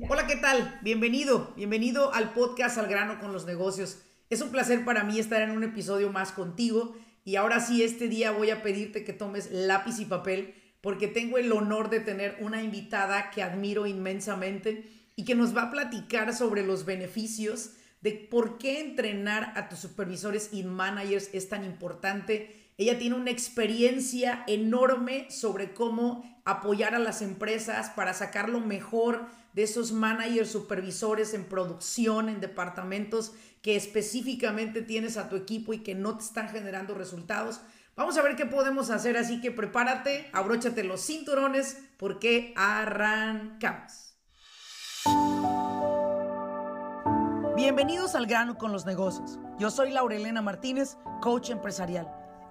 Hola, ¿qué tal? Bienvenido, bienvenido al podcast Al grano con los negocios. Es un placer para mí estar en un episodio más contigo y ahora sí, este día voy a pedirte que tomes lápiz y papel porque tengo el honor de tener una invitada que admiro inmensamente y que nos va a platicar sobre los beneficios de por qué entrenar a tus supervisores y managers es tan importante. Ella tiene una experiencia enorme sobre cómo apoyar a las empresas para sacar lo mejor de esos managers, supervisores en producción, en departamentos que específicamente tienes a tu equipo y que no te están generando resultados. Vamos a ver qué podemos hacer, así que prepárate, abróchate los cinturones porque arrancamos. Bienvenidos al grano con los negocios. Yo soy Laurelena Martínez, coach empresarial.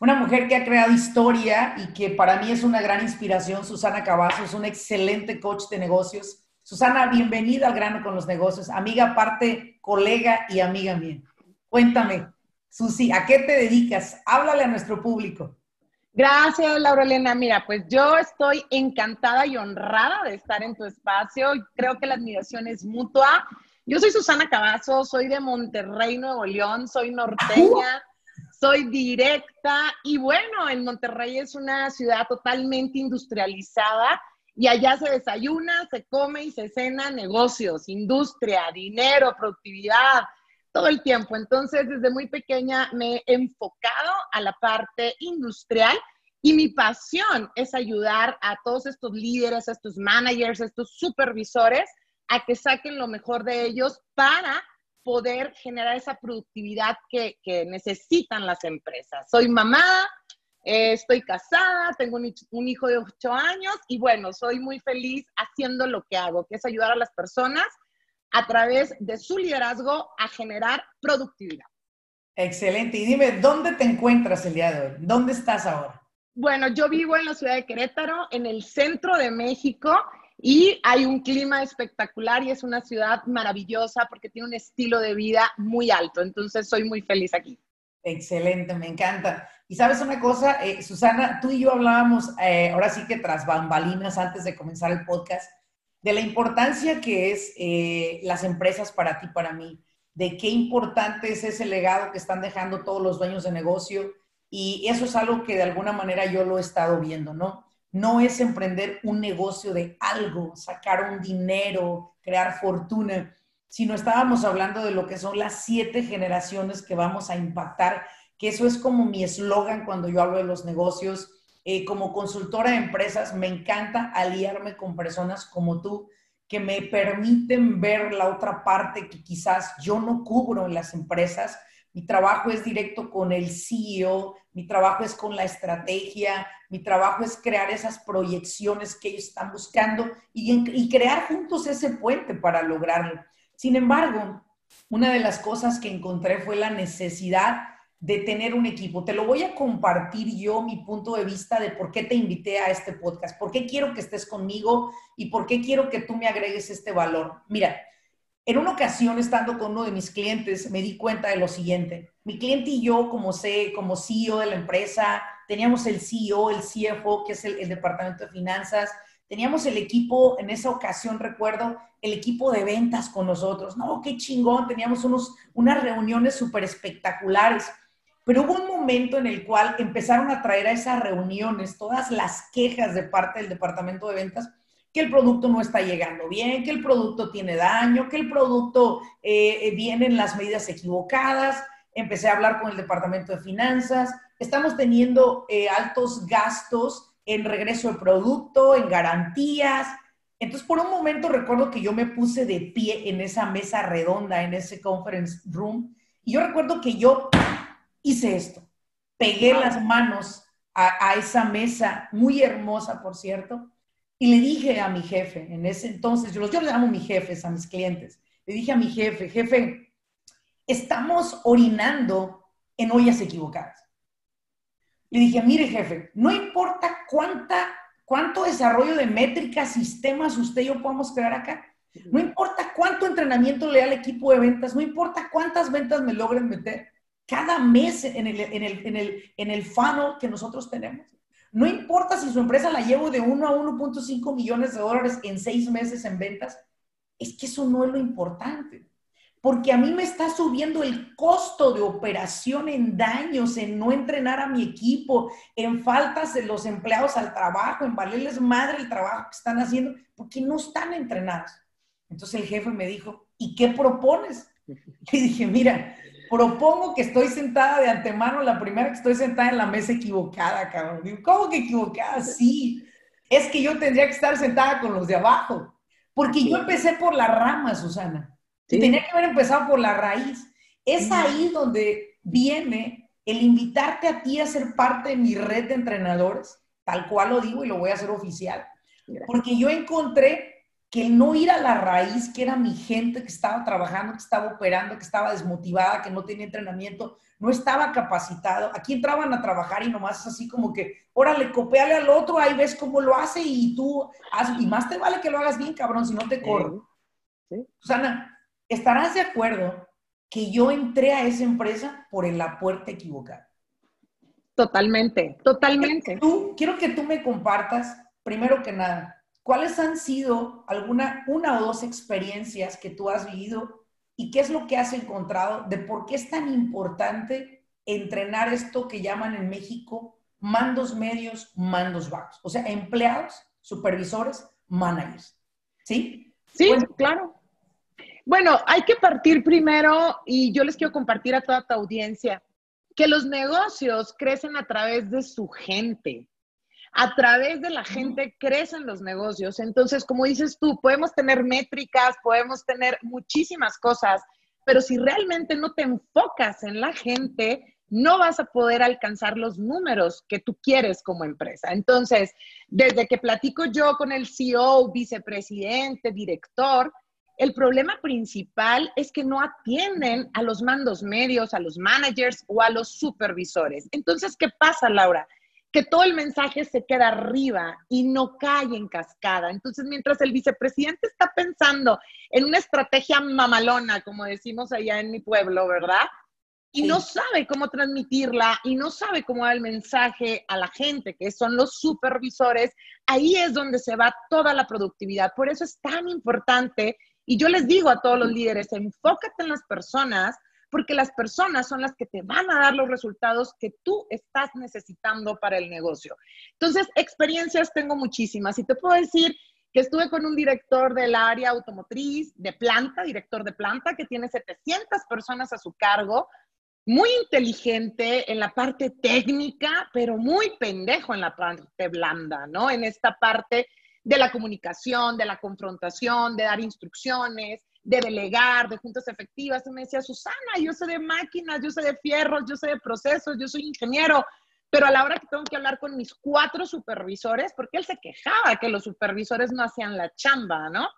una mujer que ha creado historia y que para mí es una gran inspiración, Susana Cavazo, es una excelente coach de negocios. Susana, bienvenida al grano con los negocios, amiga aparte, colega y amiga mía. Cuéntame, Susi, ¿a qué te dedicas? Háblale a nuestro público. Gracias, Laura Elena. Mira, pues yo estoy encantada y honrada de estar en tu espacio. Creo que la admiración es mutua. Yo soy Susana Cavazo, soy de Monterrey, Nuevo León, soy norteña soy directa y bueno, en Monterrey es una ciudad totalmente industrializada y allá se desayuna, se come y se cena negocios, industria, dinero, productividad, todo el tiempo. Entonces, desde muy pequeña me he enfocado a la parte industrial y mi pasión es ayudar a todos estos líderes, a estos managers, a estos supervisores a que saquen lo mejor de ellos para poder generar esa productividad que, necesitan las empresas. Soy mamá, eh, estoy casada, tengo un, un, hijo de 8 años y bueno, soy muy feliz haciendo lo que hago, que es ayudar a las personas a través de su liderazgo a generar productividad. Excelente. Y dime, ¿dónde te encuentras el día de hoy? ¿Dónde estás ahora? Bueno, yo vivo en la ciudad de Querétaro, en el centro de México, y hay un clima espectacular y es una ciudad maravillosa porque tiene un estilo de vida muy alto. Entonces, soy muy feliz aquí. Excelente, me encanta. Y sabes una cosa, eh, Susana, tú y yo hablábamos, eh, ahora sí que tras bambalinas antes de comenzar el podcast, de la importancia que es eh, las empresas para ti, para mí, de qué importante es ese legado que están dejando todos los dueños de negocio. Y eso es algo que de alguna manera yo lo he estado viendo, ¿no? No es emprender un negocio de algo, sacar un dinero, crear fortuna, sino estábamos hablando de lo que son las siete generaciones que vamos a impactar, que eso es como mi eslogan cuando yo hablo de los negocios. Eh, como consultora de empresas, me encanta aliarme con personas como tú que me permiten ver la otra parte que quizás yo no cubro en las empresas. Mi trabajo es directo con el CEO, mi trabajo es con la estrategia, mi trabajo es crear esas proyecciones que ellos están buscando y, crear juntos ese puente para lograrlo. Sin embargo, una de las cosas que encontré fue la necesidad de tener un equipo. Te lo voy a compartir yo, mi punto de vista de por qué te invité a este podcast, por qué quiero que estés conmigo y por qué quiero que tú me agregues este valor. Mira, en una ocasión, estando con uno de mis clientes, me di cuenta de lo siguiente. Mi cliente y yo, como, sé, como CEO de la empresa, teníamos el CEO, el CFO, que es el, departamento de finanzas, teníamos el equipo, en esa ocasión recuerdo, el equipo de ventas con nosotros. No, qué chingón, teníamos unos, unas reuniones súper espectaculares. Pero hubo un momento en el cual empezaron a traer a esas reuniones todas las quejas de parte del departamento de ventas que el producto no está llegando bien, que el producto tiene daño, que el producto eh, viene en las medidas equivocadas. Empecé a hablar con el departamento de finanzas. Estamos teniendo eh, altos gastos en regreso de producto, en garantías. Entonces, por un momento recuerdo que yo me puse de pie en esa mesa redonda, en ese conference room, y yo recuerdo que yo hice esto. Pegué las manos a esa mesa, muy hermosa, por cierto, Y le dije a mi jefe, en ese entonces, yo, yo le llamo mis jefes a mis clientes, le dije a mi jefe, jefe, estamos orinando en ollas equivocadas. Le dije, mire jefe, no importa cuánta, cuánto desarrollo de métricas, sistemas usted y yo podamos crear acá. No importa cuánto entrenamiento le da al equipo de ventas, no importa cuántas ventas me logren meter cada mes en el, en el, en el, en el funnel que nosotros tenemos. No importa si su empresa la llevo de 1 a 1.5 millones de dólares en seis meses en ventas, es que eso no es lo importante. Porque a mí me está subiendo el costo de operación en daños, en no entrenar a mi equipo, en faltas de los empleados al trabajo, en valerles madre el trabajo que están haciendo, porque no están entrenados. Entonces el jefe me dijo, ¿y qué propones? Y dije, mira, propongo que estoy sentada de antemano, la primera que estoy sentada en la mesa equivocada, cabrón. Digo, ¿cómo que equivocada? Sí, es que yo tendría que estar sentada con los de abajo, porque yo empecé por la rama, Susana. Tenía que haber empezado por la raíz. Es ahí donde viene el invitarte a ti a ser parte de mi red de entrenadores, tal cual lo digo y lo voy a hacer oficial. Porque yo encontré que no ir a la raíz, que era mi gente que estaba trabajando, que estaba operando, que estaba desmotivada, que no tenía entrenamiento, no estaba capacitado. Aquí entraban a trabajar y nomás es así como que, órale, copiale al otro, ahí ves cómo lo hace y tú, haz, y más te vale que lo hagas bien, cabrón, si no te corro. Susana, ¿estarás de acuerdo que yo entré a esa empresa por la puerta equivocada? Totalmente, totalmente. Tú, quiero que tú me compartas, primero que nada, ¿cuáles han sido alguna, una o dos experiencias que tú has vivido y qué es lo que has encontrado de por qué es tan importante entrenar esto que llaman en México mandos medios, mandos bajos? O sea, empleados, supervisores, managers. ¿Sí? Sí, claro. Bueno, hay que partir primero y yo les quiero compartir a toda tu audiencia que los negocios crecen a través de su gente a través de la gente crecen los negocios. Entonces, como dices tú, podemos tener métricas, podemos tener muchísimas cosas, pero si realmente no te enfocas en la gente, no vas a poder alcanzar los números que tú quieres como empresa. Entonces, desde que platico yo con el CEO, vicepresidente, director, el problema principal es que no atienden a los mandos medios, a los managers o a los supervisores. Entonces, ¿qué pasa, Laura? que todo el mensaje se queda arriba y no cae en cascada. Entonces, mientras el vicepresidente está pensando en una estrategia mamalona, como decimos allá en mi pueblo, ¿verdad? Y no sabe cómo transmitirla y no sabe cómo dar el mensaje a la gente, que son los supervisores, ahí es donde se va toda la productividad. Por eso es tan importante, y yo les digo a todos los líderes, enfócate en las personas porque las personas son las que te van a dar los resultados que tú estás necesitando para el negocio. Entonces, experiencias tengo muchísimas y te puedo decir que estuve con un director del área automotriz de planta, director de planta, que tiene 700 personas a su cargo, muy inteligente en la parte técnica, pero muy pendejo en la parte blanda, ¿no? En esta parte de la comunicación, de la confrontación, de dar instrucciones, de delegar, de juntas efectivas. Y me decía, Susana, yo sé de máquinas, yo sé de fierros, yo sé de procesos, yo soy ingeniero, pero a la hora que tengo que hablar con mis cuatro supervisores, porque él se quejaba que los supervisores no hacían la chamba, ¿no?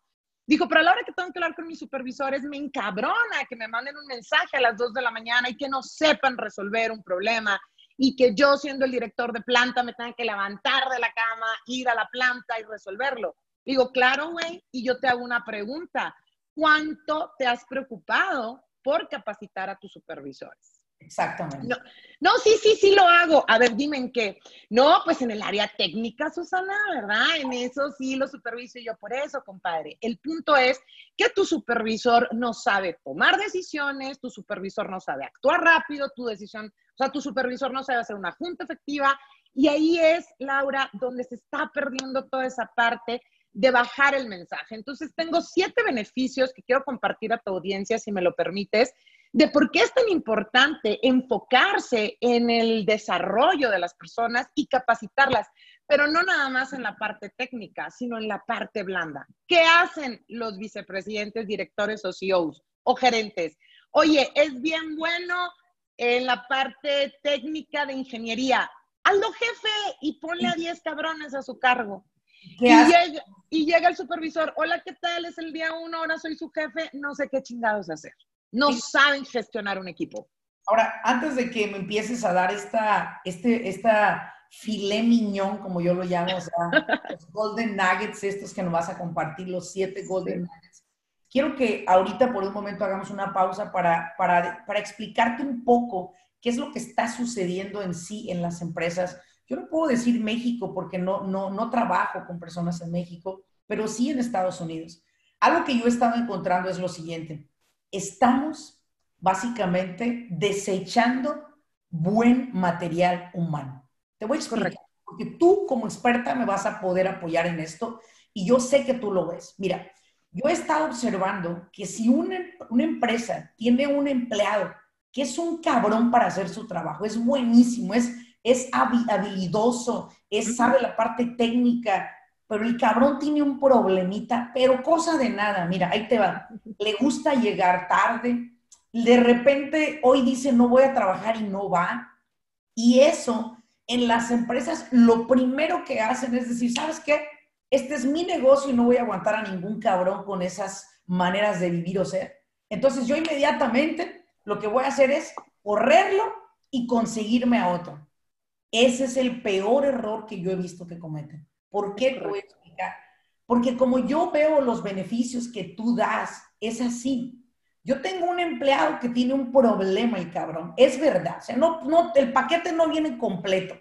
Dijo, pero a la hora que tengo que hablar con mis supervisores, me encabrona que me manden un mensaje a las dos de la mañana y que no sepan resolver un problema y que yo, siendo el director de planta, me tenga que levantar de la cama, ir a la planta y resolverlo. Digo, claro, güey, y yo te hago una pregunta cuánto te has preocupado por capacitar a tus supervisores. Exactamente. No, sí, sí, sí lo hago. A ver, dime en qué. No, pues en el área técnica, Susana, ¿verdad? En eso sí lo superviso yo por eso, compadre. El punto es que tu supervisor no sabe tomar decisiones, tu supervisor no sabe actuar rápido, tu decisión, sea, tu supervisor no sabe hacer una junta efectiva. Y ahí es, Laura, donde se está perdiendo toda esa parte de bajar el mensaje. Entonces, tengo siete beneficios que quiero compartir a tu audiencia, si me lo permites, de por qué es tan importante enfocarse en el desarrollo de las personas y capacitarlas, pero no nada más en la parte técnica, sino en la parte blanda. ¿Qué hacen los vicepresidentes, directores o CEOs o gerentes? Oye, es bien bueno en la parte técnica de ingeniería. Hazlo jefe y ponle a 10 cabrones a su cargo Y llega, el supervisor, hola, ¿qué tal? Es el día uno, ahora soy su jefe, no sé qué chingados hacer. No saben gestionar un equipo. Ahora, antes de que me empieces a dar esta, este, esta filé miñón, como yo lo llamo, o sea, los golden nuggets, estos que nos vas a compartir, los siete golden nuggets. Quiero que ahorita por un momento hagamos una pausa para, para, para explicarte un poco qué es lo que está sucediendo en sí en las empresas. Yo no puedo decir México porque no, no, no trabajo con personas en México, pero sí en Estados Unidos. Algo que yo he estado encontrando es lo siguiente. Estamos básicamente desechando buen material humano. Te voy a explicar, porque tú como experta me vas a poder apoyar en esto y yo sé que tú lo ves. Mira, yo he estado observando que si una, una empresa tiene un empleado que es un cabrón para hacer su trabajo, es buenísimo, es, es habilidoso, es, sabe la parte técnica, pero el cabrón tiene un problemita, pero cosa de nada, mira, ahí te va, le gusta llegar tarde, de repente hoy dice no voy a trabajar y no va, y eso en las empresas lo primero que hacen es decir, ¿sabes qué? Este es mi negocio y no voy a aguantar a ningún cabrón con esas maneras de vivir o ser. Entonces yo inmediatamente lo que voy a hacer es correrlo y conseguirme a otro. Ese es el peor error que yo he visto que cometen. ¿Por qué te voy a explicar? Porque como yo veo los beneficios que tú das, es así. Yo tengo un empleado que tiene un problema, el cabrón. Es verdad. O sea, no, no, el paquete no viene completo.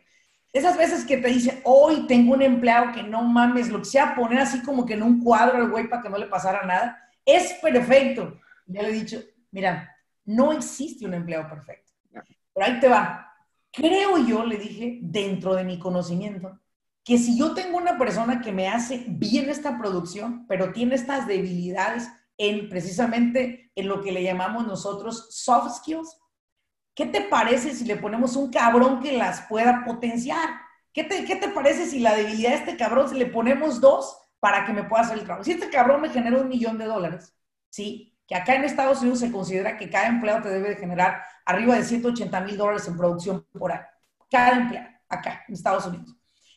Esas veces que te dicen, hoy tengo un empleado que no mames, lo que sea, poner así como que en un cuadro al güey para que no le pasara nada, es perfecto. Ya le he dicho, mira, no existe un empleado perfecto. Pero ahí te va. Creo yo, le dije, dentro de mi conocimiento, que si yo tengo una persona que me hace bien esta producción, pero tiene estas debilidades en precisamente en lo que le llamamos nosotros soft skills. ¿Qué te parece si le ponemos un cabrón que las pueda potenciar? ¿Qué te, ¿Qué te parece si la debilidad de este cabrón, si le ponemos dos para que me pueda hacer el trabajo? Si este cabrón me genera un millón de dólares, ¿sí? Que acá en Estados Unidos se considera que cada empleado te debe de generar arriba de 180 mil dólares en producción por año. Cada empleado, acá en Estados Unidos.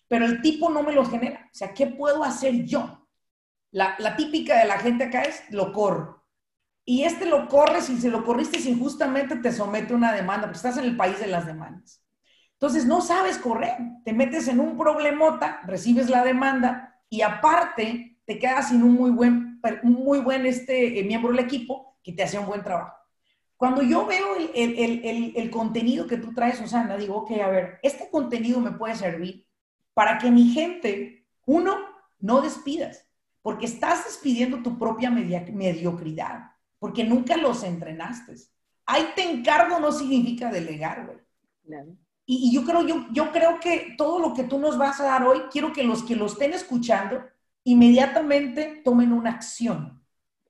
Pero el tipo no me lo genera. O sea, ¿qué puedo hacer yo? La, típica de la gente acá es lo corro. Y este lo corres y si lo corriste injustamente te somete una demanda, porque estás en el país de las demandas. Entonces no sabes correr, te metes en un problemota, recibes la demanda y aparte te quedas sin un muy buen, muy buen este, eh, miembro del equipo que te hace un buen trabajo. Cuando yo veo el, el, contenido que tú traes, Susana, digo, ok, a ver, este contenido me puede servir para que mi gente, uno, no despidas porque estás despidiendo tu propia mediocridad, porque nunca los entrenaste. Ahí te encargo no significa delegar, güey. Y, yo, creo, yo, yo creo que todo lo que tú nos vas a dar hoy, quiero que los que lo estén escuchando inmediatamente tomen una acción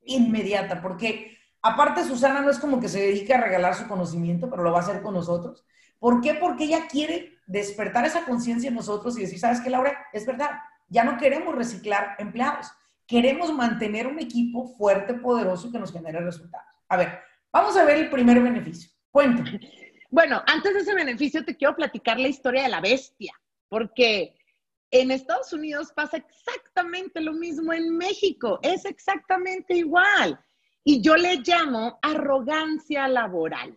inmediata, porque aparte Susana no es como que se dedica a regalar su conocimiento, pero lo va a hacer con nosotros. ¿Por qué? Porque ella quiere despertar esa conciencia en nosotros y decir, ¿sabes qué, Laura? Es verdad, ya no queremos reciclar empleados queremos mantener un equipo fuerte, poderoso que nos genere resultados. A ver, vamos a ver el primer beneficio. Cuéntame. Bueno, antes de ese beneficio te quiero platicar la historia de la bestia, porque en Estados Unidos pasa exactamente lo mismo en México, es exactamente igual. Y yo le llamo arrogancia laboral.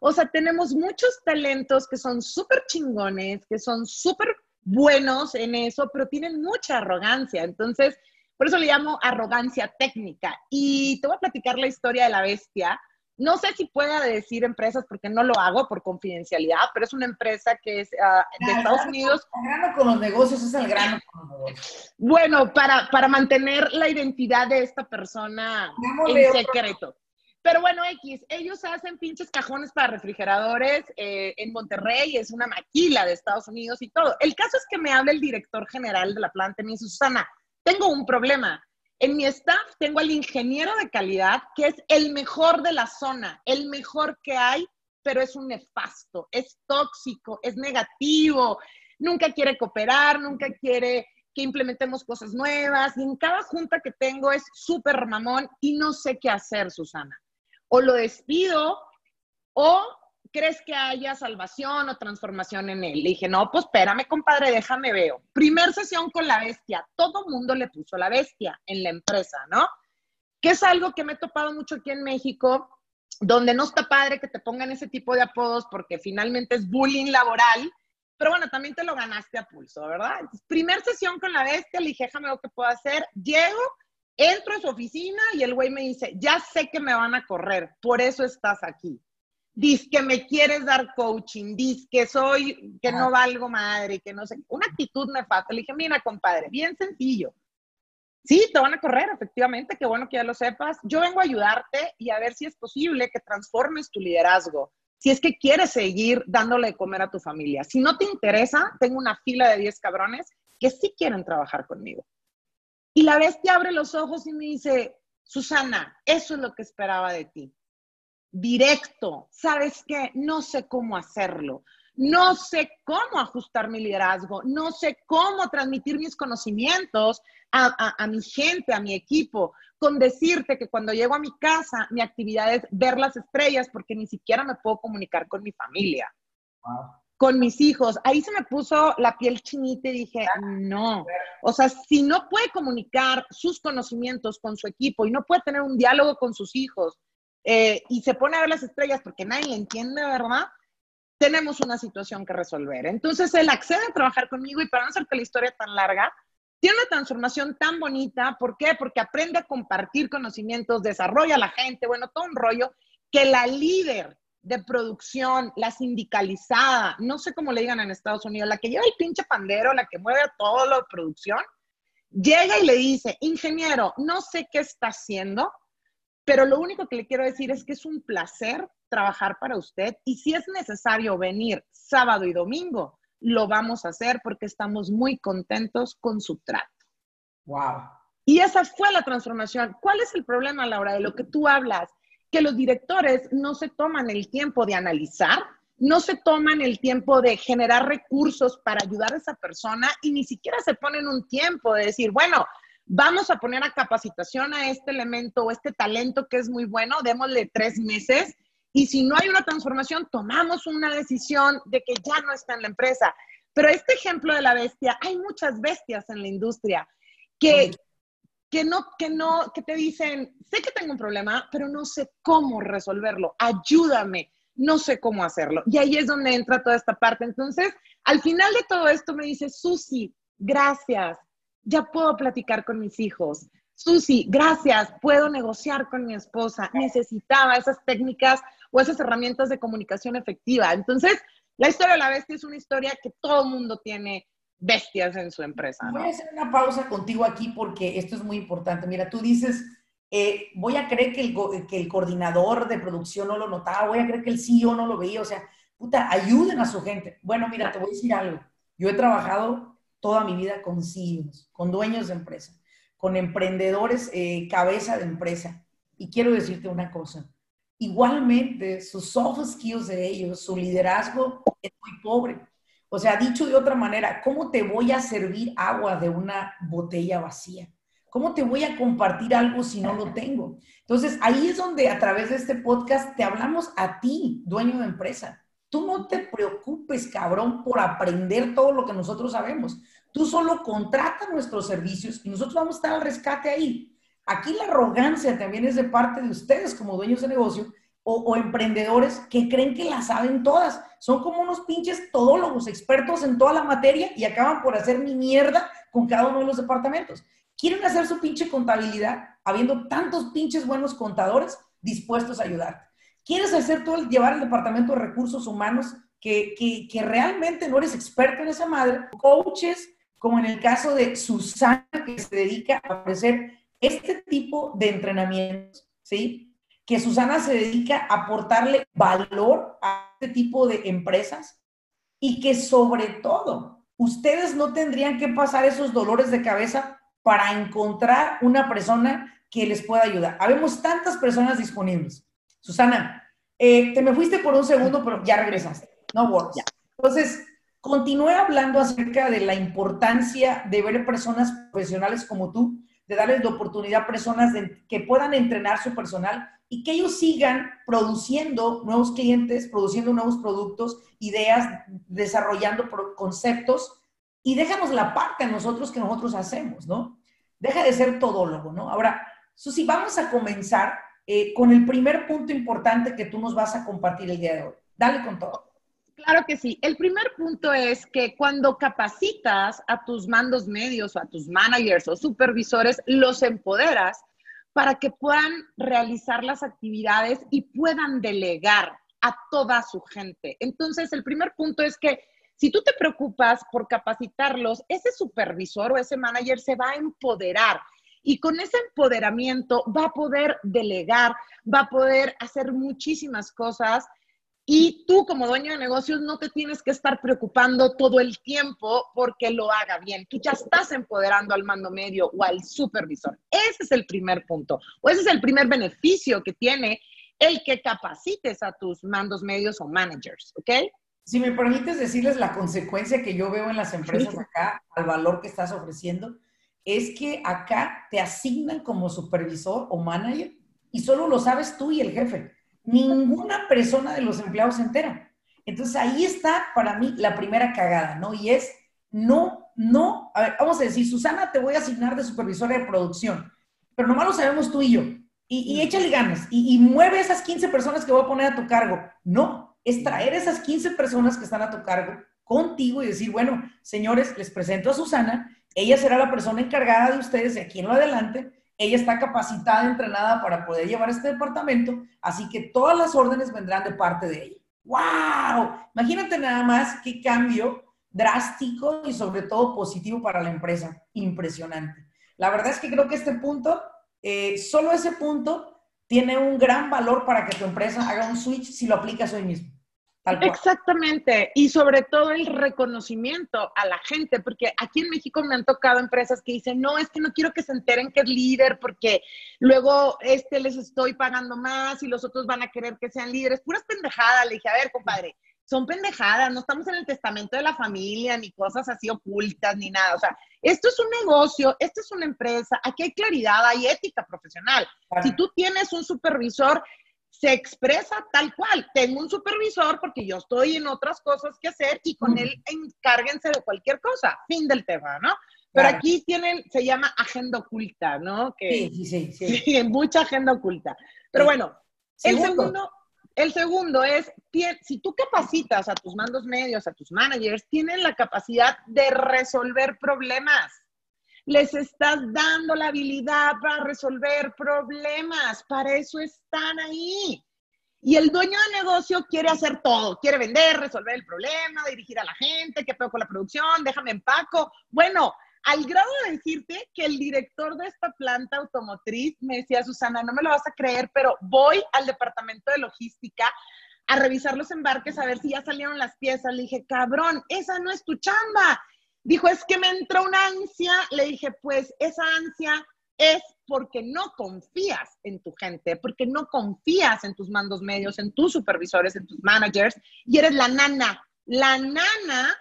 O sea, tenemos muchos talentos que son súper chingones, que son súper buenos en eso, pero tienen mucha arrogancia. Entonces, por eso le llamo arrogancia técnica. Y te voy a platicar la historia de la bestia. No sé si pueda decir empresas porque no lo hago por confidencialidad, pero es una empresa que es ah, de Estados Unidos. El grano con los negocios es el grano con los negocios. Bueno, para, para mantener la identidad de esta persona en secreto. Pero bueno, X, ellos hacen pinches cajones para refrigeradores eh, en Monterrey, es una maquila de Estados Unidos y todo. El caso es que me habla el director general de la planta y me dice, Susana, tengo un problema. En mi staff tengo al ingeniero de calidad, que es el mejor de la zona, el mejor que hay, pero es un nefasto, es tóxico, es negativo, nunca quiere cooperar, nunca quiere que implementemos cosas nuevas, y en cada junta que tengo es súper mamón y no sé qué hacer, Susana. O lo despido o ¿crees que haya salvación o transformación en él? Le dije, no, pues espérame, compadre, déjame veo. Primer sesión con la bestia, todo mundo le puso la bestia en la empresa, ¿no? Que es algo que me he topado mucho aquí en México, donde no está padre que te pongan ese tipo de apodos porque finalmente es bullying laboral, pero bueno, también te lo ganaste a pulso, ¿verdad? primer sesión con la bestia, le dije, déjame ver qué puedo hacer. Llego, entro a su oficina y el güey me dice, ya sé que me van a correr, por eso estás aquí. Dice que me quieres dar coaching, dice que soy, que no valgo madre, que no sé, una actitud nefasta. Le dije, mira, compadre, bien sencillo. Sí, te van a correr, efectivamente, qué bueno que ya lo sepas. Yo vengo a ayudarte y a ver si es posible que transformes tu liderazgo si es que quieres seguir dándole de comer a tu familia. Si no te interesa, tengo una fila de 10 cabrones que sí quieren trabajar conmigo. Y la bestia abre los ojos y me dice, Susana, eso es lo que esperaba de ti. Directo, ¿sabes qué? No sé cómo hacerlo. No sé cómo ajustar mi liderazgo, no sé cómo transmitir mis conocimientos a, mi gente, a mi equipo, con decirte que cuando llego a mi casa, mi actividad es ver las estrellas porque ni siquiera me puedo comunicar con mi familia, con mis hijos. Ahí se me puso la piel chinita y dije, no, o sea, si no puede comunicar sus conocimientos con su equipo y no puede tener un diálogo con sus hijos eh, y se pone a ver las estrellas porque nadie le entiende, ¿verdad? tenemos una situación que resolver. Entonces él accede a trabajar conmigo y para no hacerte la historia tan larga, tiene una transformación tan bonita. ¿Por qué? Porque aprende a compartir conocimientos, desarrolla a la gente, bueno, todo un rollo que la líder de producción, la sindicalizada, no sé cómo le digan en Estados Unidos, la que lleva el pinche pandero, la que mueve todo lo de producción, llega y le dice, ingeniero, no sé qué está haciendo, pero lo único que le quiero decir es que es un placer trabajar para usted y si es necesario venir sábado y domingo, lo vamos a hacer porque estamos muy contentos con su trato. Wow. Y esa fue la transformación. ¿Cuál es el problema, Laura, de lo que tú hablas? Que los directores no se toman el tiempo de analizar, no se toman el tiempo de generar recursos para ayudar a esa persona y ni siquiera se ponen un tiempo de decir, bueno, vamos a poner a capacitación a este elemento o este talento que es muy bueno, démosle tres meses y si no hay una transformación, tomamos una decisión de que ya no está en la empresa. Pero este ejemplo de la bestia, hay muchas bestias en la industria que, que, no, que, no, que te dicen, sé que tengo un problema, pero no sé cómo resolverlo, ayúdame, no sé cómo hacerlo. Y ahí es donde entra toda esta parte. Entonces, al final de todo esto me dice, Susi, gracias, ya puedo platicar con mis hijos. Susi, gracias, puedo negociar con mi esposa. Necesitaba esas técnicas o esas herramientas de comunicación efectiva. Entonces, la historia de la bestia es una historia que todo mundo tiene bestias en su empresa. Voy a hacer una pausa contigo aquí porque esto es muy importante. Mira, tú dices, eh, voy a creer que el, que el coordinador de producción no lo notaba, voy a creer que el CEO no lo veía, o sea, puta, ayuden a su gente. Bueno, mira, te voy a decir algo. Yo he trabajado toda mi vida con CEOs, con dueños de empresa, con emprendedores, eh, cabeza de empresa. Y quiero decirte una cosa, igualmente sus soft skills de ellos, su liderazgo es muy pobre. O sea, dicho de otra manera, ¿cómo te voy a servir agua de una botella vacía? ¿Cómo te voy a compartir algo si no lo tengo? Entonces, ahí es donde a través de este podcast te hablamos a ti, dueño de empresa. Tú no te preocupes, cabrón, por aprender todo lo que nosotros sabemos. Tú solo contrata nuestros servicios y nosotros vamos a estar al rescate ahí. Aquí la arrogancia también es de parte de ustedes como dueños de negocio o, emprendedores que creen que la saben todas. Son como unos pinches todólogos, expertos en toda la materia y acaban por hacer mi mierda con cada uno de los departamentos. Quieren hacer su pinche contabilidad habiendo tantos pinches buenos contadores dispuestos a ayudar. ¿Quieres hacer todo el, llevar el departamento de recursos humanos que, que, que realmente no eres experto en esa madre? Coaches, como en el caso de Susana, que se dedica a ofrecer este tipo de entrenamientos, ¿sí? Que Susana se dedica a aportarle valor a este tipo de empresas y que sobre todo ustedes no tendrían que pasar esos dolores de cabeza para encontrar una persona que les pueda ayudar. Habemos tantas personas disponibles. Susana, eh, te me fuiste por un segundo, pero ya regresaste. No worries. Entonces, continúe hablando acerca de la importancia de ver personas profesionales como tú de darles la oportunidad a personas que puedan entrenar su personal y que ellos sigan produciendo nuevos clientes, produciendo nuevos productos, ideas, desarrollando conceptos y déjanos la parte a nosotros que nosotros hacemos, ¿no? Deja de ser todólogo, ¿no? Ahora, Susi, vamos a comenzar eh, con el primer punto importante que tú nos vas a compartir el día de hoy. Dale con todo. Claro que sí. El primer punto es que cuando capacitas a tus mandos medios o a tus managers o supervisores, los empoderas para que puedan realizar las actividades y puedan delegar a toda su gente. Entonces, el primer punto es que si tú te preocupas por capacitarlos, ese supervisor o ese manager se va a empoderar y con ese empoderamiento va a poder delegar, va a poder hacer muchísimas cosas y tú como dueño de negocios no te tienes que estar preocupando todo el tiempo porque lo haga bien. Tú ya estás empoderando al mando medio o al supervisor. Ese es el primer punto o ese es el primer beneficio que tiene el que capacites a tus mandos medios o managers, ¿ok? Si me permites decirles la consecuencia que yo veo en las empresas acá al valor que estás ofreciendo, es que acá te asignan como supervisor o manager y solo lo sabes tú y el jefe. Ninguna persona de los empleados se entera. Entonces ahí está para mí la primera cagada, ¿no? Y es, no, no, a ver, vamos a decir, Susana, te voy a asignar de supervisora de producción, pero nomás lo sabemos tú y yo. Y, échale ganas y, y mueve esas 15 personas que voy a poner a tu cargo. No, es traer esas 15 personas que están a tu cargo contigo y decir, bueno, señores, les presento a Susana, ella será la persona encargada de ustedes de aquí en lo adelante, ella está capacitada, entrenada para poder llevar este departamento, así que todas las órdenes vendrán de parte de ella. ¡Wow! Imagínate nada más qué cambio drástico y sobre todo positivo para la empresa. Impresionante. La verdad es que creo que este punto, eh, solo ese punto, tiene un gran valor para que tu empresa haga un switch si lo aplicas hoy mismo. Exactamente, y sobre todo el reconocimiento a la gente, porque aquí en México me han tocado empresas que dicen, no, es que no quiero que se enteren que es líder, porque luego este les estoy pagando más y los otros van a querer que sean líderes. Puras pendejadas, le dije, a ver, compadre, son pendejadas, no estamos en el testamento de la familia, ni cosas así ocultas, ni nada. O sea, esto es un negocio, esto es una empresa, aquí hay claridad, hay ética profesional. Si tú tienes un supervisor se expresa tal cual. Tengo un supervisor porque yo estoy en otras cosas que hacer y con él encárguense de cualquier cosa. Fin del tema, ¿no? Pero aquí tienen, se llama agenda oculta, ¿no? Que, sí, sí, sí. sí. mucha agenda oculta. Pero bueno, el segundo, el segundo es, si tú capacitas a tus mandos medios, a tus managers, tienen la capacidad de resolver problemas les estás dando la habilidad para resolver problemas, para eso están ahí. Y el dueño de negocio quiere hacer todo, quiere vender, resolver el problema, dirigir a la gente, qué pedo con la producción, déjame empaco. Bueno, al grado de decirte que el director de esta planta automotriz me decía, Susana, no me lo vas a creer, pero voy al departamento de logística a revisar los embarques, a ver si ya salieron las piezas. Le dije, cabrón, esa no es tu chamba, Dijo, es que me entró una ansia. Le dije, pues esa ansia es porque no confías en tu gente, porque no confías en tus mandos medios, en tus supervisores, en tus managers, y eres la nana, la nana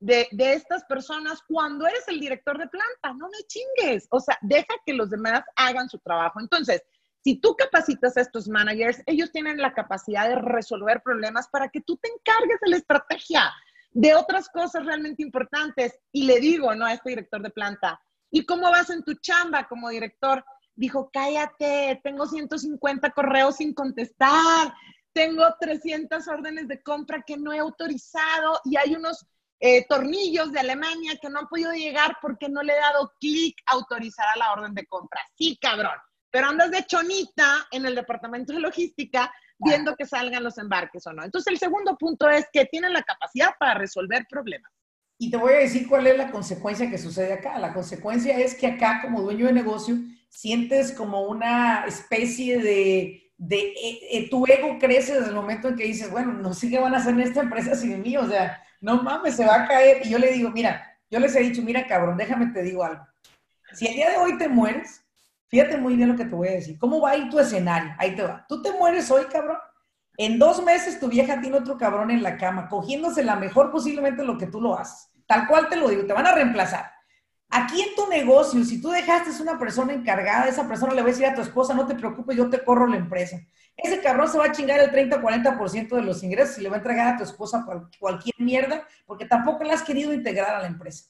de, de, estas personas cuando eres el director de planta. No me chingues. O sea, deja que los demás hagan su trabajo. Entonces, si tú capacitas a estos managers, ellos tienen la capacidad de resolver problemas para que tú te encargues de la estrategia de otras cosas realmente importantes. Y le digo, ¿no? A este director de planta, ¿y cómo vas en tu chamba como director? Dijo, cállate, tengo 150 correos sin contestar, tengo 300 órdenes de compra que no he autorizado y hay unos eh, tornillos de Alemania que no han podido llegar porque no le he dado clic a autorizar a la orden de compra. Sí, cabrón. Pero andas de chonita en el departamento de logística viendo que salgan los embarques o no. Entonces, el segundo punto es que tienen la capacidad para resolver problemas. Y te voy a decir cuál es la consecuencia que sucede acá. La consecuencia es que acá, como dueño de negocio, sientes como una especie de, de eh, eh, tu ego crece desde el momento en que dices, bueno, no sé qué van a hacer en esta empresa sin mí, o sea, no mames, se va a caer. Y yo le digo, mira, yo les he dicho, mira, cabrón, déjame te digo algo. Si el día de hoy te mueres, Fíjate muy bien lo que te voy a decir. ¿Cómo va a ir tu escenario? Ahí te va. Tú te mueres hoy, cabrón. En dos meses tu vieja tiene otro cabrón en la cama, cogiéndose la mejor posiblemente lo que tú lo haces. Tal cual te lo digo, te van a reemplazar. Aquí en tu negocio, si tú dejaste una persona encargada, esa persona le va a decir a tu esposa, no te preocupes, yo te corro la empresa. Ese cabrón se va a chingar el 30-40% de los ingresos y le va a entregar a tu esposa cualquier mierda porque tampoco la has querido integrar a la empresa.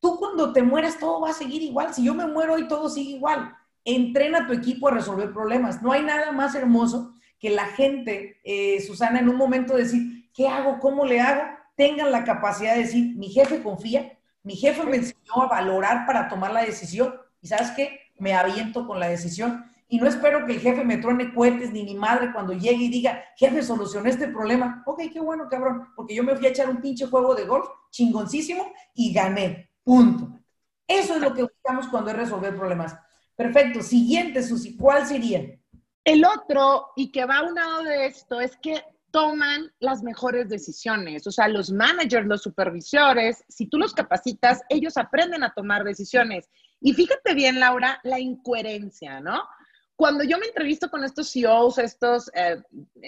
Tú cuando te mueras todo va a seguir igual. Si yo me muero hoy todo sigue igual. Entrena a tu equipo a resolver problemas. No hay nada más hermoso que la gente, eh, Susana, en un momento decir, ¿qué hago? ¿Cómo le hago? Tengan la capacidad de decir, mi jefe confía, mi jefe me enseñó a valorar para tomar la decisión y sabes qué, me aviento con la decisión y no espero que el jefe me truene cohetes ni mi madre cuando llegue y diga, jefe, solucioné este problema. Ok, qué bueno, cabrón, porque yo me fui a echar un pinche juego de golf chingoncísimo y gané. Punto. Eso es lo que buscamos cuando es resolver problemas. Perfecto. Siguiente, Susi, ¿cuál sería? El otro, y que va lado de esto, es que toman las mejores decisiones. O sea, los managers, los supervisores, si tú los capacitas, ellos aprenden a tomar decisiones. Y fíjate bien, Laura, la incoherencia, ¿no? Cuando yo me entrevisto con estos CEOs, estos eh,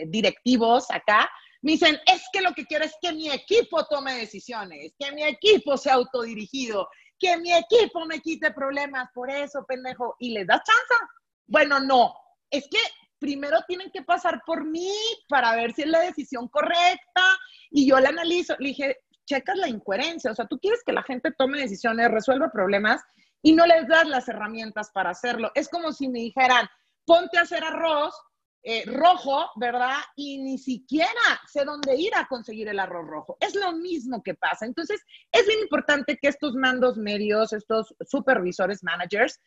directivos acá, me dicen, es que lo que quiero es que mi equipo tome decisiones, que mi equipo sea autodirigido, que mi equipo me quite problemas, por eso, pendejo, y les das chance. Bueno, no, es que primero tienen que pasar por mí para ver si es la decisión correcta y yo la analizo. Le dije, checas la incoherencia, o sea, tú quieres que la gente tome decisiones, resuelva problemas y no les das las herramientas para hacerlo. Es como si me dijeran, ponte a hacer arroz eh, rojo, ¿verdad? Y ni siquiera sé dónde ir a conseguir el arroz rojo. Es lo mismo que pasa. Entonces, es bien importante que estos mandos medios, estos supervisores, managers,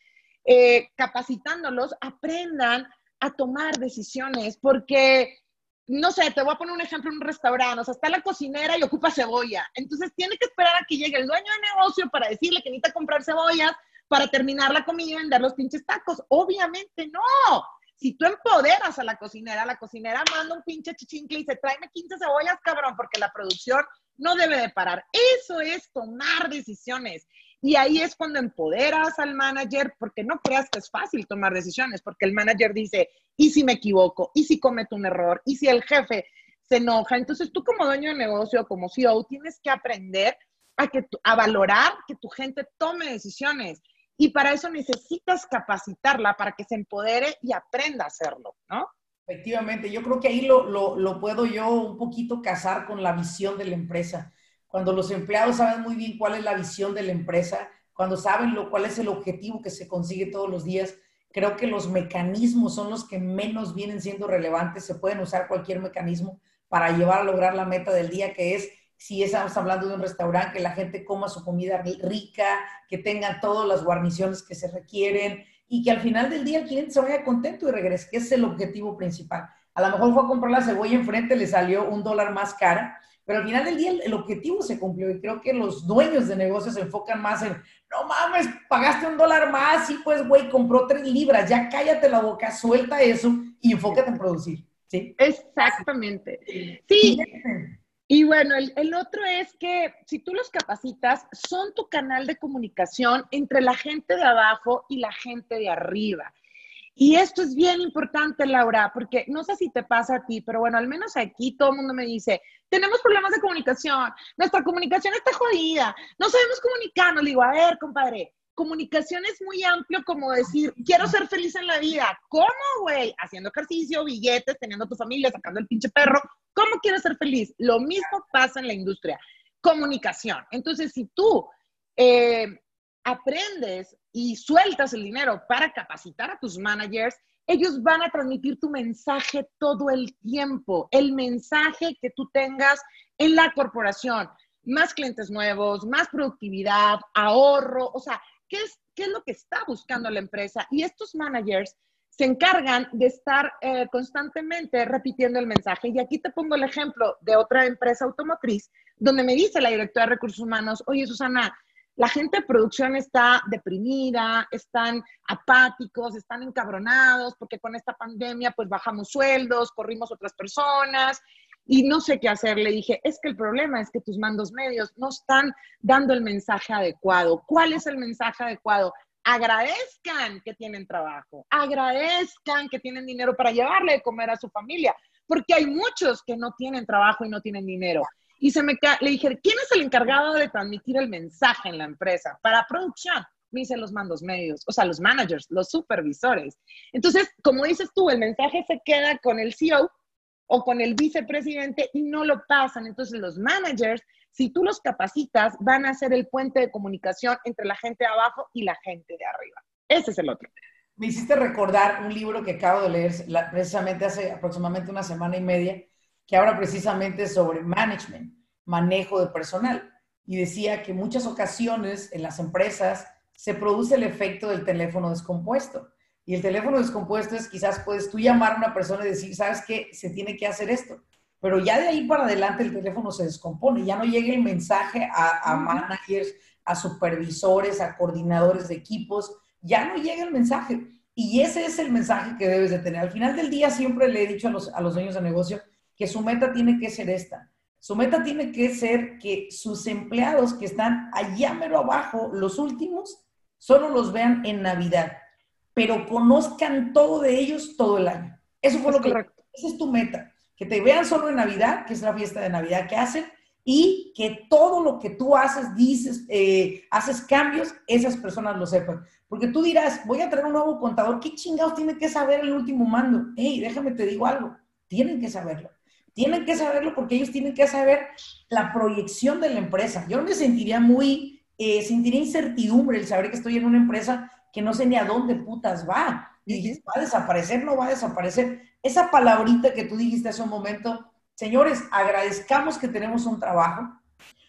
eh, capacitándolos, aprendan a tomar decisiones, porque, no sé, te voy a poner un ejemplo en un restaurante, o sea, está la cocinera y ocupa cebolla, entonces tiene que esperar a que llegue el dueño de negocio para decirle que necesita comprar cebollas para terminar la comida y vender los pinches tacos. Obviamente no. Si tú empoderas a la cocinera, la cocinera manda un pinche chichincle y dice, tráeme 15 cebollas, cabrón, porque la producción no debe de parar. Eso es tomar decisiones. Y ahí es cuando empoderas al manager, porque no creas que es fácil tomar decisiones, porque el manager dice, ¿y si me equivoco? ¿Y si cometo un error? ¿Y si el jefe se enoja? Entonces tú como dueño de negocio, como CEO, tienes que aprender a, que, a valorar que tu gente tome decisiones. Y para eso necesitas capacitarla para que se empodere y aprenda a hacerlo, ¿no? Efectivamente, yo creo que ahí lo, lo, lo puedo yo un poquito casar con la visión de la empresa cuando los empleados saben muy bien cuál es la visión de la empresa, cuando saben lo, cuál es el objetivo que se consigue todos los días, creo que los mecanismos son los que menos vienen siendo relevantes. Se pueden usar cualquier mecanismo para llevar a lograr la meta del día, que es, si estamos hablando de un restaurante, que la gente coma su comida rica, que tenga todas las guarniciones que se requieren y que al final del día el cliente se vaya contento y regrese, que es el objetivo principal. A lo mejor fue a comprar la cebolla enfrente, le salió un dólar más cara, pero al final del día el, objetivo se cumplió y creo que los dueños de negocios se enfocan más en, no mames, pagaste un dólar más y pues, güey, compró tres libras, ya cállate la boca, suelta eso y enfócate en producir. ¿sí? Exactamente. Sí. Y bueno, el, el, otro es que si tú los capacitas, son tu canal de comunicación entre la gente de abajo y la gente de arriba. Y esto es bien importante, Laura, porque no sé si te pasa a ti, pero bueno, al menos aquí todo el mundo me dice, tenemos problemas de comunicación, nuestra comunicación está jodida, no sabemos comunicarnos. Le digo, a ver, compadre, comunicación es muy amplio como decir, quiero ser feliz en la vida. ¿Cómo, güey? Haciendo ejercicio, billetes, teniendo tu familia, sacando el pinche perro. ¿Cómo quieres ser feliz? Lo mismo pasa en la industria. Comunicación. Entonces, si tú eh, aprendes y sueltas el dinero para capacitar a tus managers, ellos van a transmitir tu mensaje todo el tiempo, el mensaje que tú tengas en la corporación. Más clientes nuevos, más productividad, ahorro, o sea, ¿qué es, qué es lo que está buscando la empresa? Y estos managers se encargan de estar eh, constantemente repitiendo el mensaje. Y aquí te pongo el ejemplo de otra empresa automotriz, donde me dice la directora de recursos humanos, oye, Susana, la gente de producción está deprimida, están apáticos, están encabronados porque con esta pandemia pues bajamos sueldos, corrimos otras personas y no sé qué hacer. Le dije, es que el problema es que tus mandos medios no están dando el mensaje adecuado. ¿Cuál es el mensaje adecuado? Agradezcan que tienen trabajo, agradezcan que tienen dinero para llevarle de comer a su familia, porque hay muchos que no tienen trabajo y no tienen dinero. y se me le dije, ¿quién es el encargado de transmitir el mensaje en la empresa? Para producción. Me dicen los mandos medios, o sea, los managers, los supervisores. Entonces, como dices tú, el mensaje se queda con el CEO o con el vicepresidente y no lo pasan. Entonces, los managers, si tú los capacitas, van a ser el puente de comunicación entre la gente de abajo y la gente de arriba. Ese es el otro. Me hiciste recordar un libro que acabo de leer precisamente hace aproximadamente una semana y media, que habla precisamente sobre management, manejo de personal. Y decía que muchas ocasiones en las empresas se produce el efecto del teléfono descompuesto. Y el teléfono descompuesto es quizás puedes tú llamar a una persona y decir, ¿sabes qué? Se tiene que hacer esto. Pero ya de ahí para adelante el teléfono se descompone, ya no llega el mensaje a, a managers, a supervisores, a coordinadores de equipos, ya no llega el mensaje. Y ese es el mensaje que debes de tener. Al final del día siempre le he dicho a los, a los dueños de negocio que su meta tiene que ser esta. Su meta tiene que ser que sus empleados que están allá mero abajo, los últimos, solo los vean en Navidad, pero conozcan todo de ellos todo el año. Eso fue lo que... Esa es tu meta, que te vean solo en Navidad, que es la fiesta de Navidad que hacen, y que todo lo que tú haces, dices, eh, haces cambios, esas personas lo sepan. Porque tú dirás, voy a traer un nuevo contador, ¿qué chingados tiene que saber el último mando? Hey, déjame te digo algo, tienen que saberlo. Tienen que saberlo porque ellos tienen que saber la proyección de la empresa. Yo me sentiría muy eh, sentiría incertidumbre el saber que estoy en una empresa que no sé ni a dónde putas va. Y ¿va a desaparecer? ¿No va a desaparecer? Esa palabrita que tú dijiste hace un momento, señores, agradezcamos que tenemos un trabajo,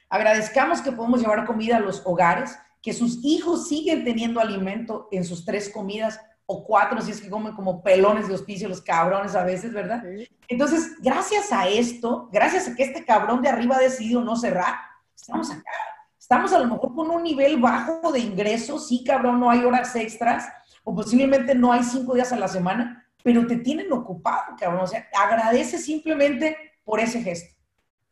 agradezcamos que podemos llevar comida a los hogares, que sus hijos siguen teniendo alimento en sus tres comidas o cuatro, si es que comen como pelones de hospicio los cabrones a veces, ¿verdad? Entonces, gracias a esto, gracias a que este cabrón de arriba ha decidido no cerrar, estamos acá. Estamos a lo mejor con un nivel bajo de ingresos, sí, cabrón, no hay horas extras, o posiblemente no hay cinco días a la semana, pero te tienen ocupado, cabrón. O sea, agradece simplemente por ese gesto.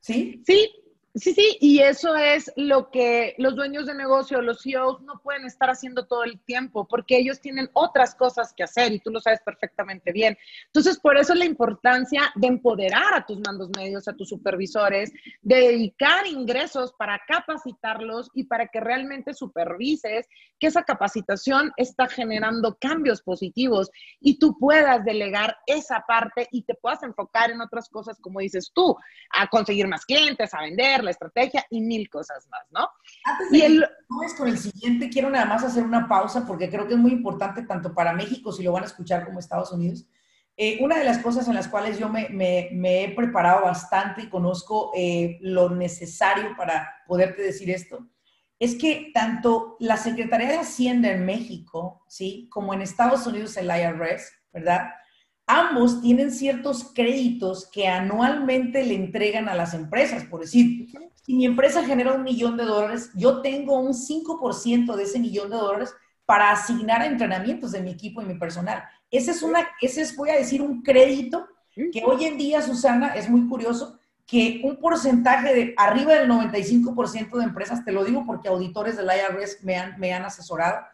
¿Sí? Sí, Sí, sí, y eso es lo que los dueños de negocio, los CEOs no pueden estar haciendo todo el tiempo porque ellos tienen otras cosas que hacer y tú lo sabes perfectamente bien. Entonces, por eso la importancia de empoderar a tus mandos medios, a tus supervisores, de dedicar ingresos para capacitarlos y para que realmente supervises que esa capacitación está generando cambios positivos y tú puedas delegar esa parte y te puedas enfocar en otras cosas, como dices tú, a conseguir más clientes, a vender la estrategia y mil cosas más, ¿no? Antes de y el, con el siguiente, quiero nada más hacer una pausa porque creo que es muy importante tanto para México, si lo van a escuchar, como Estados Unidos. Eh, una de las cosas en las cuales yo me, me, he preparado bastante y conozco eh, lo necesario para poderte decir esto, es que tanto la Secretaría de Hacienda en México, ¿sí? Como en Estados Unidos el IRS, ¿verdad? Ambos tienen ciertos créditos que anualmente le entregan a las empresas. Por decir, si mi empresa genera un millón de dólares, yo tengo un 5% de ese millón de dólares para asignar a entrenamientos de mi equipo y mi personal. Ese es, una, ese es, voy a decir, un crédito que hoy en día, Susana, es muy curioso que un porcentaje de arriba del 95% de empresas, te lo digo porque auditores del IRS me han, me han asesorado,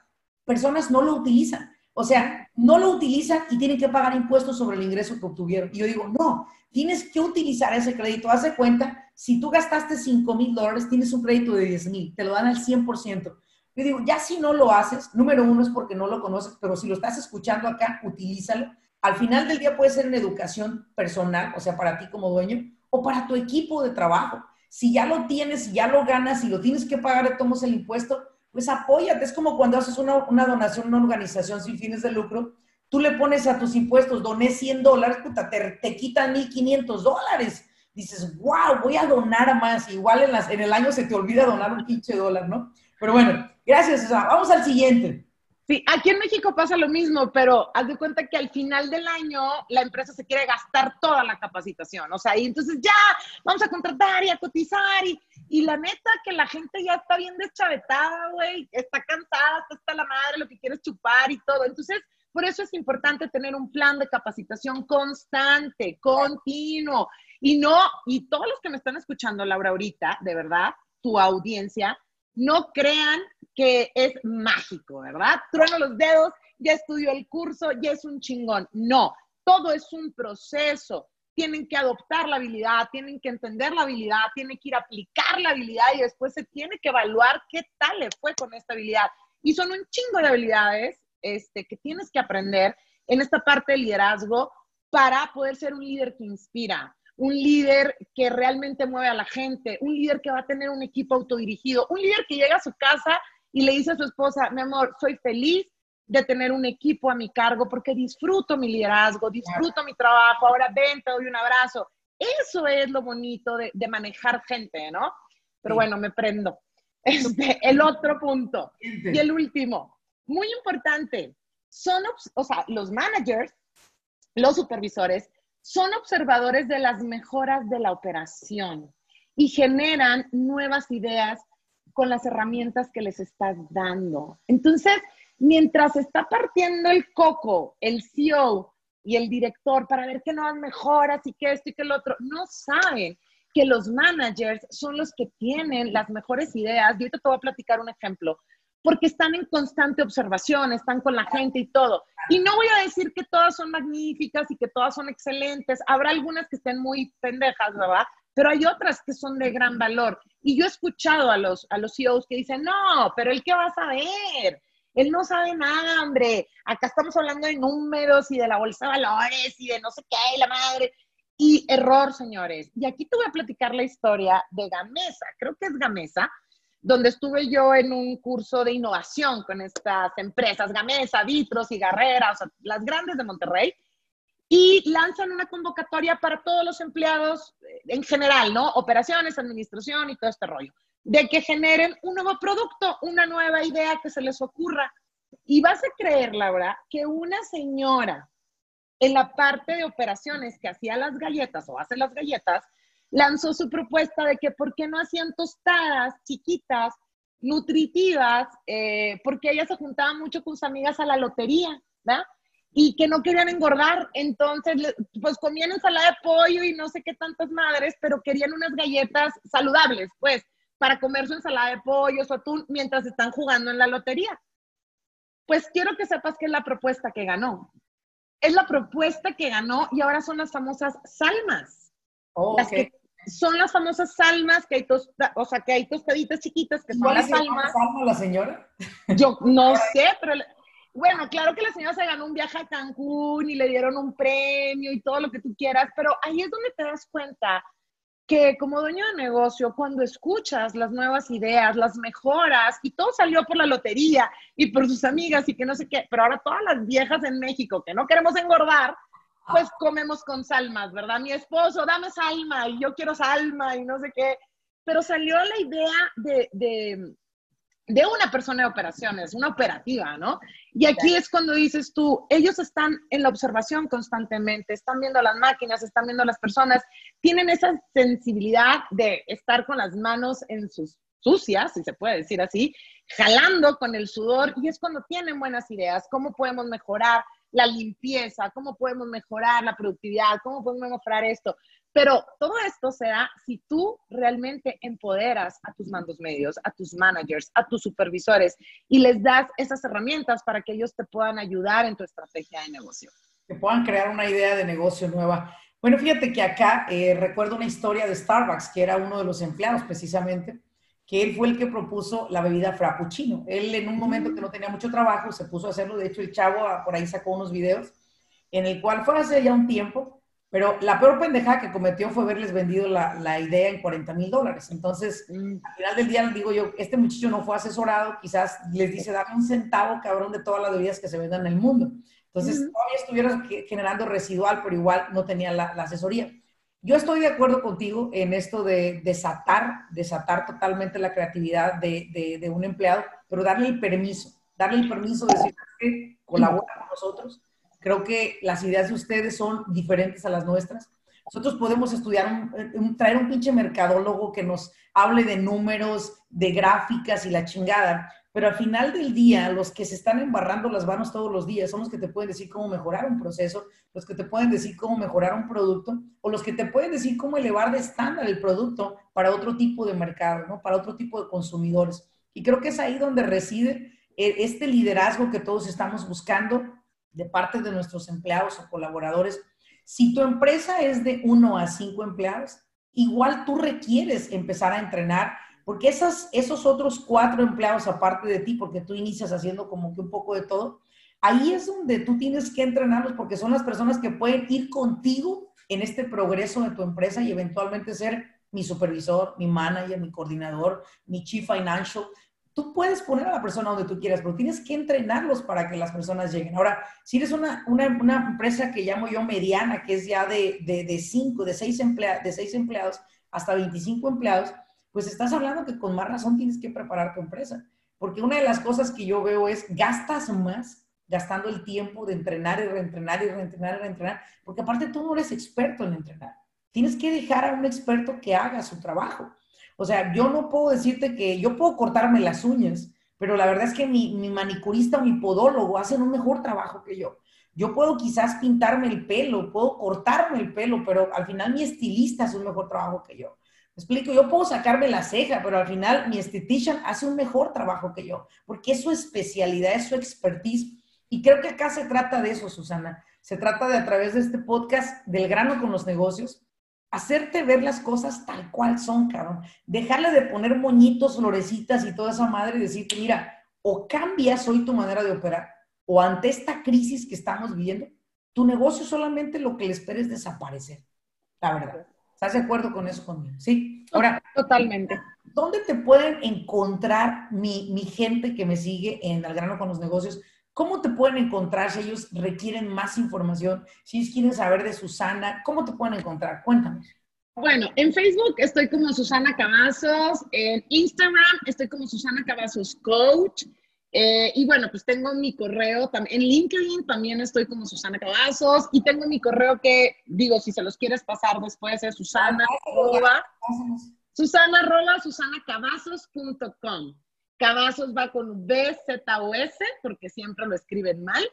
personas no lo utilizan. O sea, no lo utilizan y tienen que pagar impuestos sobre el ingreso que obtuvieron. Y yo digo, no, tienes que utilizar ese crédito. Haz de cuenta, si tú gastaste 5 mil dólares, tienes un crédito de 10 mil, te lo dan al 100%. Yo digo, ya si no lo haces, número uno es porque no lo conoces, pero si lo estás escuchando acá, utilízalo. Al final del día puede ser en educación personal, o sea, para ti como dueño, o para tu equipo de trabajo. Si ya lo tienes, si ya lo ganas, y lo tienes que pagar, tomas el impuesto, pues apóyate. Es como cuando haces una, donación a una organización sin fines de lucro, tú le pones a tus impuestos, doné 100 dólares, puta, te, te quitan 1.500 dólares. Dices, wow, voy a donar más. Igual en, las, en el año se te olvida donar un pinche dólar, ¿no? Pero bueno, gracias, Vamos al siguiente. Sí, aquí en México pasa lo mismo, pero haz de cuenta que al final del año la empresa se quiere gastar toda la capacitación, o sea, y entonces ya vamos a contratar y a cotizar y, y la neta que la gente ya está bien deschavetada, güey, está cansada, está la madre, lo que quiere chupar y todo. Entonces, por eso es importante tener un plan de capacitación constante, continuo. Y no, y todos los que me están escuchando, Laura, ahorita, de verdad, tu audiencia, no crean que es mágico, ¿verdad? Trueno los dedos, ya estudió el curso, ya es un chingón. No, todo es un proceso. Tienen que adoptar la habilidad, tienen que entender la habilidad, tienen que ir a aplicar la habilidad y después se tiene que evaluar qué tal le fue con esta habilidad. Y son un chingo de habilidades este, que tienes que aprender en esta parte de liderazgo para poder ser un líder que inspira, un líder que realmente mueve a la gente, un líder que va a tener un equipo autodirigido, un líder que llega a su casa y le dice a su esposa, mi amor, soy feliz de tener un equipo a mi cargo porque disfruto mi liderazgo, disfruto mi trabajo, ahora ven, te doy un abrazo. Eso es lo bonito de, manejar gente, ¿no? Pero bueno, me prendo. Este, el otro punto y el último, muy importante, son, o sea, los managers, los supervisores, son observadores de las mejoras de la operación y generan nuevas ideas con las herramientas que les estás dando. Entonces, mientras está partiendo el coco, el CEO y el director para ver qué nuevas mejoras y qué esto y qué el otro, no saben que los managers son los que tienen las mejores ideas. Yo ahorita te voy a platicar un ejemplo, porque están en constante observación, están con la gente y todo. Y no voy a decir que todas son magníficas y que todas son excelentes. Habrá algunas que estén muy pendejas, ¿verdad? Pero hay otras que son de gran valor. Y yo he escuchado a los, a los CEOs que dicen, no, pero el que va a saber, él no sabe nada, hombre. Acá estamos hablando de números y de la bolsa de valores y de no sé qué, y la madre. Y error, señores. Y aquí te voy a platicar la historia de Gamesa. Creo que es Gamesa, donde estuve yo en un curso de innovación con estas empresas, Gamesa, Vitros y Garrera, o las grandes de Monterrey. Y lanzan una convocatoria para todos los empleados eh, en general, ¿no? Operaciones, administración y todo este rollo de que generen un nuevo producto, una nueva idea que se les ocurra. Y vas a creer, Laura, que una señora en la parte de operaciones que hacía las galletas o hace las galletas, lanzó su propuesta de que por qué no hacían tostadas chiquitas, nutritivas, eh, porque ella se juntaba mucho con sus amigas a la lotería, ¿verdad? Y que no querían engordar, entonces pues comían ensalada de pollo y no sé qué tantas madres, pero querían unas galletas saludables, pues para comer su ensalada de pollo, su atún, mientras están jugando en la lotería. Pues quiero que sepas que es la propuesta que ganó. Es la propuesta que ganó y ahora son las famosas salmas. son las famosas salmas que hay, o sea, que hay tostaditas chiquitas que son las salmas. salma la señora? Yo no sé, pero bueno, claro que la señora se ganó un viaje a Cancún y le dieron un premio y todo lo que tú quieras, pero ahí es donde te das cuenta que como dueño de negocio, cuando escuchas las nuevas ideas, las mejoras, y todo salió por la lotería y por sus amigas y que no sé qué, pero ahora todas las viejas en México que no queremos engordar, pues comemos con salmas, ¿verdad? Mi esposo, dame salma y yo quiero salma y no sé qué. Pero salió la idea de, de una persona de operaciones, una operativa, ¿no? Y aquí es cuando dices tú, ellos están en la observación constantemente, están viendo las máquinas, están viendo las personas, tienen esa sensibilidad de estar con las manos en sus sucias, si se puede decir así, jalando con el sudor y es cuando tienen buenas ideas, cómo podemos mejorar la limpieza, cómo podemos mejorar la productividad, cómo podemos mejorar esto. Pero todo esto se da si tú realmente empoderas a tus mandos medios, a tus managers, a tus supervisores y les das esas herramientas para que ellos te puedan ayudar en tu estrategia de negocio. Que puedan crear una idea de negocio nueva. Bueno, fíjate que acá eh, recuerdo una historia de Starbucks, que era uno de los empleados precisamente, que él fue el que propuso la bebida frappuccino. Él en un momento que no tenía mucho trabajo se puso a hacerlo, de hecho el chavo ah, por ahí sacó unos videos, en el cual fue hace ya un tiempo, pero la peor pendejada que cometió fue haberles vendido la, la idea en 40 mil dólares. Entonces, mm. al final del día, digo yo, este muchacho no fue asesorado, quizás les dice, dame un centavo, cabrón, de todas las bebidas que se vendan en el mundo. Entonces, todavía estuvieron generando residual, pero igual no tenía la, la, asesoría. Yo estoy de acuerdo contigo en esto de desatar, desatar totalmente la creatividad de, de, de un empleado, pero darle el permiso, darle el permiso de decir que colabora con nosotros, Creo que las ideas de ustedes son diferentes a las nuestras. Nosotros podemos estudiar, traer un pinche mercadólogo que nos hable de números, de gráficas y la chingada, pero al final del día, los que se están embarrando las manos todos los días son los que te pueden decir cómo mejorar un proceso, los que te pueden decir cómo mejorar un producto, o los que te pueden decir cómo elevar de estándar el producto para otro tipo de mercado, ¿no? Para otro tipo de consumidores. Y creo que es ahí donde reside eh, este liderazgo que todos estamos buscando de parte de nuestros empleados o colaboradores, Si tu empresa es de uno a cinco empleados, igual tú requieres empezar a entrenar, porque esas, esos otros cuatro empleados aparte de ti, porque tú inicias haciendo como que un poco de todo, ahí es donde tú tienes que entrenarlos, porque son las personas que pueden ir contigo en este progreso de tu empresa y eventualmente ser mi supervisor, mi manager, mi coordinador, mi chief financial. Tú puedes poner a la persona donde tú quieras, pero tienes que entrenarlos para que las personas lleguen. Ahora, si eres una, una, empresa que llamo yo mediana, que es ya de, de, de cinco, de seis, emplea, de seis empleados hasta 25 empleados, pues estás hablando que con más razón tienes que preparar tu empresa. Porque una de las cosas que yo veo es gastas más gastando el tiempo de entrenar y reentrenar y reentrenar y reentrenar, porque aparte tú no eres experto en entrenar. Tienes que dejar a un experto que haga su trabajo. O sea, yo no puedo decirte que yo puedo cortarme las uñas, pero la verdad es que mi, mi manicurista o mi podólogo hacen un mejor trabajo que yo. Yo puedo quizás pintarme el pelo, puedo cortarme el pelo, pero al final mi estilista hace un mejor trabajo que yo. Me explico, yo puedo sacarme la ceja, pero al final mi estetician hace un mejor trabajo que yo, porque es su especialidad, es su expertise. Y creo que acá se trata de eso, Susana. Se trata de a través de este podcast del grano con los negocios, hacerte ver las cosas tal cual son, cabrón. Dejarle de poner moñitos, florecitas y toda esa madre y decirte, mira, o cambias hoy tu manera de operar, o ante esta crisis que estamos viviendo, tu negocio solamente lo que le espera es desaparecer. La verdad. ¿Estás de acuerdo con eso conmigo? Sí. Ahora, totalmente. ¿Dónde te pueden encontrar mi, mi gente que me sigue en El grano con los negocios? ¿Cómo te pueden encontrar si ellos requieren más información? Si ellos quieren saber de Susana, ¿cómo te pueden encontrar? Cuéntanos. Bueno, en Facebook estoy como Susana Cavazos, en Instagram estoy como Susana Cavazos Coach. Eh, y bueno, pues tengo mi correo también. En LinkedIn también estoy como Susana Cavazos y tengo mi correo que, digo, si se los quieres pasar después es susana arroba, susana arroba susanacavazos.com. Cavazos va con B, Z o S, porque siempre lo escriben mal.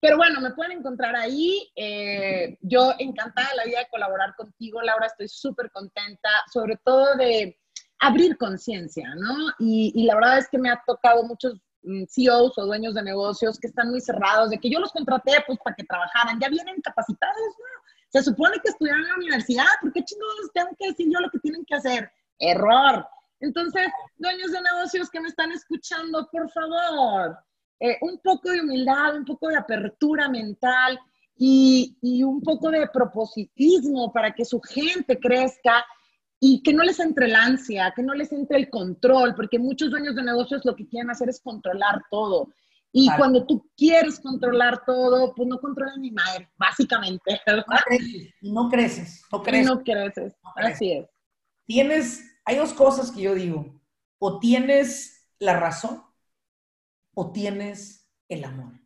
Pero bueno, me pueden encontrar ahí. Eh, yo encantada la vida de colaborar contigo, Laura. Estoy súper contenta, sobre todo de abrir conciencia, ¿no? Y, y, la verdad es que me ha tocado muchos mm, CEOs o dueños de negocios que están muy cerrados, de que yo los contraté pues para que trabajaran, ya vienen capacitados, ¿no? Se supone que estudiaron en la universidad, ¿por qué chingados tengo que decir yo lo que tienen que hacer? Error. Entonces, dueños de negocios que me están escuchando, por favor, eh, un poco de humildad, un poco de apertura mental y, y, un poco de propositismo para que su gente crezca y que no les entre la ansia, que no les entre el control, porque muchos dueños de negocios lo que quieren hacer es controlar todo. Y claro. cuando tú quieres controlar todo, pues no controlas ni madre, básicamente. ¿verdad? No creces, y no creces, no creces. No creces, no creces. así es. Tienes hay dos cosas que yo digo. O tienes la razón o tienes el amor.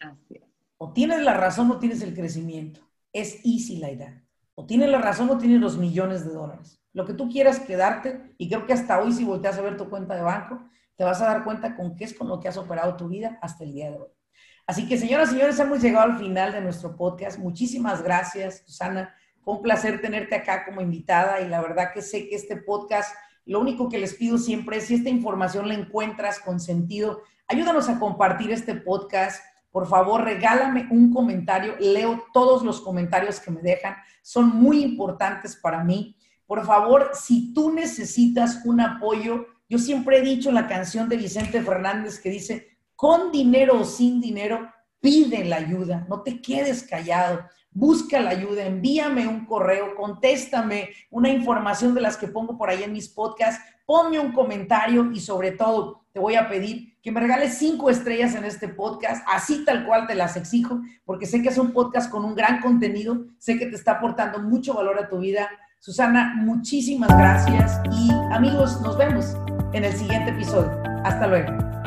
Así es. O tienes la razón o tienes el crecimiento. Es easy la idea. O tienes la razón o tienes los millones de dólares. Lo que tú quieras quedarte, y creo que hasta hoy si volteas a ver tu cuenta de banco, te vas a dar cuenta con qué es con lo que has operado tu vida hasta el día de hoy. Así que, señoras y señores, hemos llegado al final de nuestro podcast. Muchísimas gracias, Susana un placer tenerte acá como invitada y la verdad que sé que este podcast, lo único que les pido siempre es si esta información la encuentras con sentido, ayúdanos a compartir este podcast. Por favor, regálame un comentario. Leo todos los comentarios que me dejan. Son muy importantes para mí. Por favor, si tú necesitas un apoyo, yo siempre he dicho la canción de Vicente Fernández que dice, con dinero o sin dinero, pide la ayuda, no te quedes callado busca la ayuda, envíame un correo, contéstame una información de las que pongo por ahí en mis podcasts, ponme un comentario y sobre todo te voy a pedir que me regales cinco estrellas en este podcast, así tal cual te las exijo, porque sé que es un podcast con un gran contenido, sé que te está aportando mucho valor a tu vida. Susana, muchísimas gracias y amigos, nos vemos en el siguiente episodio. Hasta luego.